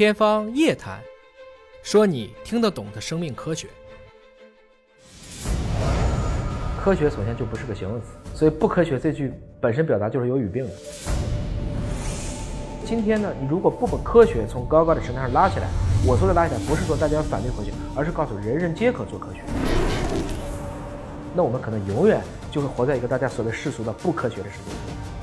天方夜谭，说你听得懂的生命科学。科学首先就不是个形容词，所以不科学这句本身表达就是有语病的。今天呢，你如果不把科学从高高的神坛上拉起来，我说的拉起来不是说大家要反对科学，而是告诉人人皆可做科学。那我们可能永远就会活在一个大家所谓世俗的不科学的世界。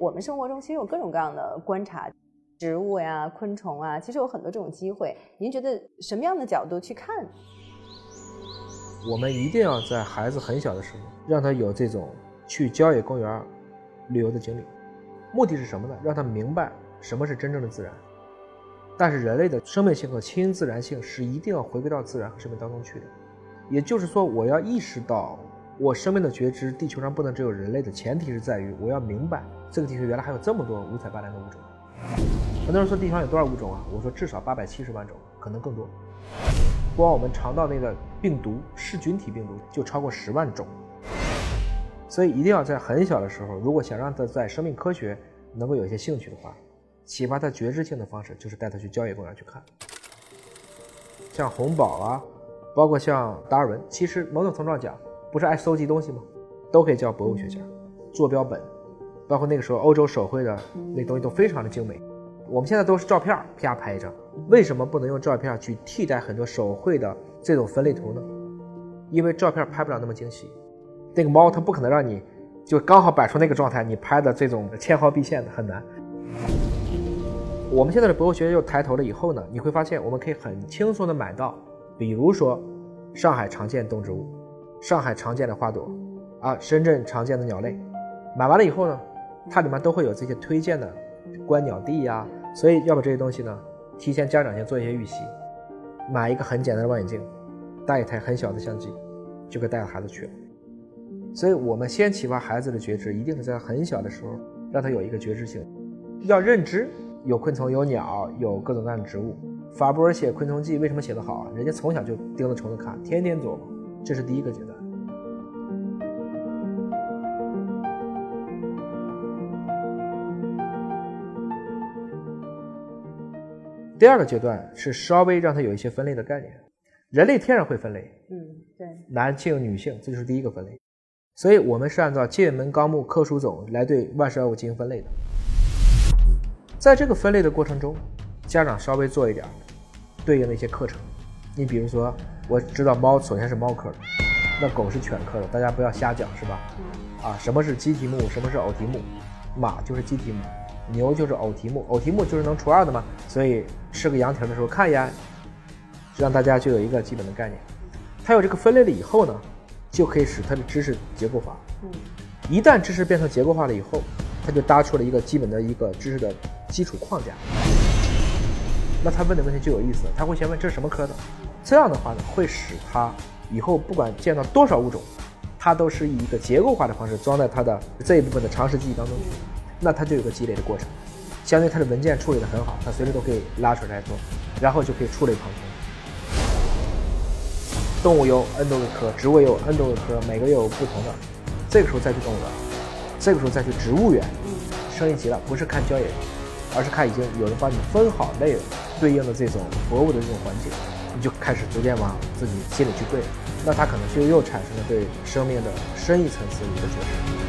我们生活中其实有各种各样的观察，植物呀、昆虫啊，其实有很多这种机会。您觉得什么样的角度去看？我们一定要在孩子很小的时候，让他有这种去郊野公园旅游的经历。目的是什么呢？让他明白什么是真正的自然。但是人类的生命性和亲自然性是一定要回归到自然和生命当中去的。也就是说，我要意识到我生命的觉知，地球上不能只有人类的前提是在于我要明白这个地球原来还有这么多五彩斑斓的物种。很多人说地球上有多少物种啊？我说至少八百七十万种，可能更多。光我们肠道内的病毒噬菌体病毒就超过十万种，所以一定要在很小的时候，如果想让他在生命科学能够有一些兴趣的话，启发他觉知性的方式就是带他去郊野公园去看，像红宝啊，包括像达尔文，其实某种程度上讲，不是爱搜集东西吗？都可以叫博物学家，坐标本，包括那个时候欧洲手绘的那东西都非常的精美。我们现在都是照片啪拍一张，为什么不能用照片去替代很多手绘的这种分类图呢？因为照片拍不了那么精细，那个猫它不可能让你就刚好摆出那个状态，你拍的这种纤毫毕现的很难。我们现在的博物学又抬头了以后呢，你会发现我们可以很轻松的买到，比如说上海常见动植物，上海常见的花朵，啊，深圳常见的鸟类，买完了以后呢，它里面都会有这些推荐的观鸟地呀。所以要把这些东西呢，提前家长先做一些预习，买一个很简单的望远镜，带一台很小的相机，就可以带着孩子去了。所以我们先启发孩子的觉知，一定是在很小的时候，让他有一个觉知性，要认知有昆虫、有鸟、有各种各样的植物。法布尔写《昆虫记》为什么写得好？人家从小就盯着虫子看，天天琢磨，这是第一个阶段。第二个阶段是稍微让他有一些分类的概念，人类天然会分类，嗯，对，男性、女性，这就是第一个分类。所以我们是按照界门纲目科属种来对万事万物进行分类的。在这个分类的过程中，家长稍微做一点对应的一些课程。你比如说，我知道猫首先是猫科的，那狗是犬科的，大家不要瞎讲，是吧？啊，什么是鸡蹄目？什么是偶蹄目？马就是鸡蹄目。牛就是偶蹄目，偶蹄目就是能除二的嘛，所以吃个羊蹄的时候看一眼，让大家就有一个基本的概念。它有这个分类了以后呢，就可以使它的知识结构化。嗯，一旦知识变成结构化了以后，它就搭出了一个基本的一个知识的基础框架。那他问的问题就有意思了，他会先问这是什么科的，这样的话呢，会使他以后不管见到多少物种，他都是以一个结构化的方式装在他的这一部分的常识记忆当中去。那它就有个积累的过程，相当于它的文件处理得很好，它随时都可以拉出来做，然后就可以触类旁通。动物有 n 多个科，植物有 n 多个科，每个又有不同的。这个时候再去动物园，这个时候再去植物园，升一级了，不是看郊野，而是看已经有人帮你分好类了，对应的这种博物的这种环境，你就开始逐渐往自己心里去跪，那他可能就又产生了对生命的深一层次的一个觉知。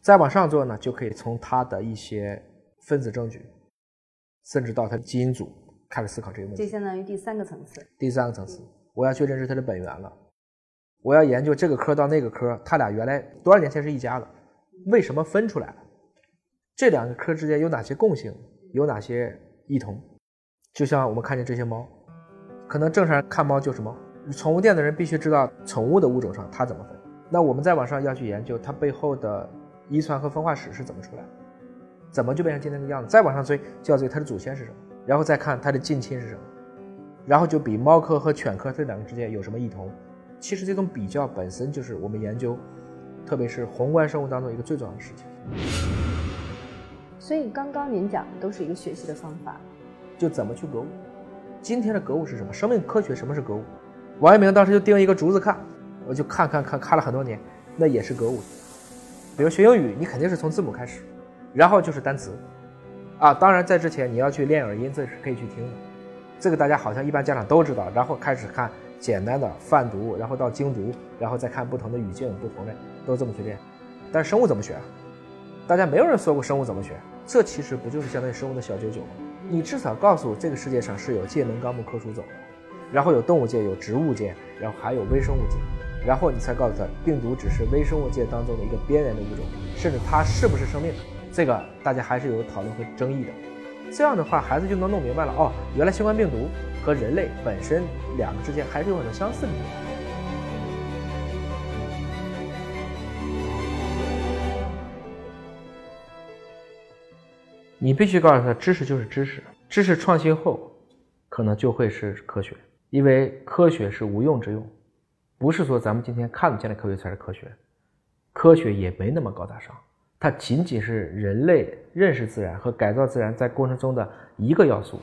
再往上做呢，就可以从他的一些分子证据，甚至到他的基因组开始思考这个问题。这相当于第三个层次。第三个层次，我要去认识它的本源了。我要研究这个科到那个科，它俩原来多少年前是一家的，为什么分出来了？这两个科之间有哪些共性？有哪些异同？就像我们看见这些猫，可能正常看猫就是猫，宠物店的人必须知道宠物的物种上它怎么分。那我们再往上要去研究它背后的。遗传和分化史是怎么出来的？怎么就变成今天这个样子？再往上追，就要追它的祖先是什么，然后再看它的近亲是什么，然后就比猫科和犬科这两个之间有什么异同。其实这种比较本身就是我们研究，特别是宏观生物当中一个最重要的事情。所以刚刚您讲的都是一个学习的方法，就怎么去格物，今天的格物是什么？生命科学什么是格物？王阳明当时就盯一个竹子看，我就看看看看了很多年，那也是格物。比如学英语，你肯定是从字母开始，然后就是单词，啊，当然在之前你要去练耳音，这是可以去听的。这个大家好像一般家长都知道，然后开始看简单的泛读，然后到精读，然后再看不同的语境、不同的，都这么去练。但是生物怎么学啊？大家没有人说过生物怎么学，这其实不就是相当于生物的小九九吗？你至少告诉我这个世界上是有界门纲目科属种的，然后有动物界、有植物界，然后还有微生物界，然后你才告诉他病毒只是微生物界当中的一个边缘的物种，甚至它是不是生命，这个大家还是有讨论和争议的。这样的话，孩子就能弄明白了哦，原来新冠病毒和人类本身两个之间还是有很多相似的地方。你必须告诉他，知识就是知识，知识创新后，可能就会是科学，因为科学是无用之用，不是说咱们今天看得见的科学才是科学，科学也没那么高大上，它仅仅是人类认识自然和改造自然在过程中的一个要素。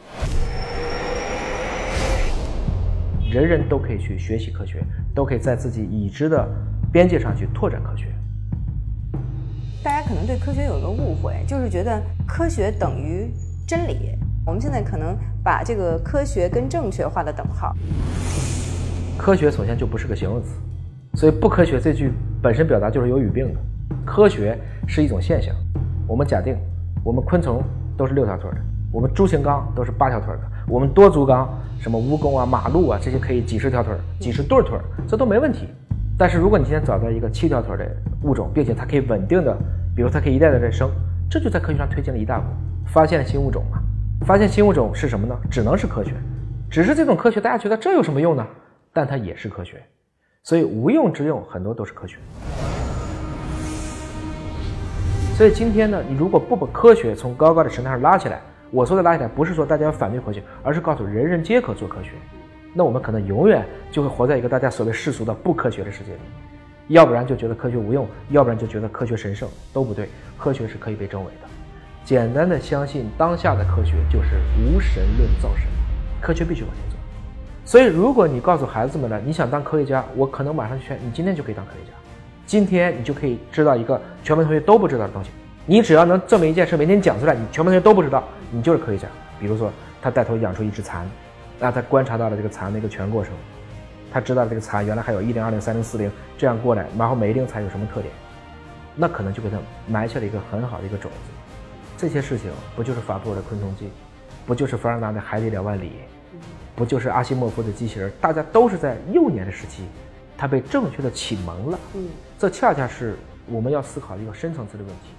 人人都可以去学习科学，都可以在自己已知的边界上去拓展科学。可能对科学有一个误会，就是觉得科学等于真理。我们现在可能把这个科学跟正确画了等号。科学首先就不是个形容词，所以不科学这句本身表达就是有语病的。科学是一种现象。我们假定，我们昆虫都是六条腿的，我们猪形纲都是八条腿的，我们多足纲，什么蜈蚣啊、马鹿啊这些可以几十条腿、几十对腿，这都没问题。但是如果你今天找到一个七条腿的物种，并且它可以稳定的，比如它可以一代代再生，这就在科学上推进了一大步，发现了新物种嘛。发现新物种是什么呢？只能是科学，只是这种科学大家觉得这有什么用呢？但它也是科学，所以无用之用很多都是科学。所以今天呢，你如果不把科学从高高的神坛上拉起来，我说的拉起来不是说大家要反对科学，而是告诉人人皆可做科学。那我们可能永远就会活在一个大家所谓世俗的不科学的世界里，要不然就觉得科学无用，要不然就觉得科学神圣，都不对。科学是可以被证伪的。简单的相信当下的科学就是无神论造神，科学必须往前走。所以，如果你告诉孩子们了，你想当科学家，我可能马上劝你，今天就可以当科学家。今天你就可以知道一个全班同学都不知道的东西。你只要能证明一件事，每天讲出来，你全班同学都不知道，你就是科学家。比如说，他带头养出一只蚕。那他观察到了这个蚕的一个全过程，他知道这个蚕原来还有一零、二零、三零、四零这样过来，然后每一零蚕有什么特点，那可能就给他埋下了一个很好的一个种子。这些事情不就是法布尔的《昆虫记》，不就是凡尔纳的《海底两万里》，不就是阿西莫夫的机器人？大家都是在幼年的时期，他被正确的启蒙了。嗯，这恰恰是我们要思考一个深层次的问题。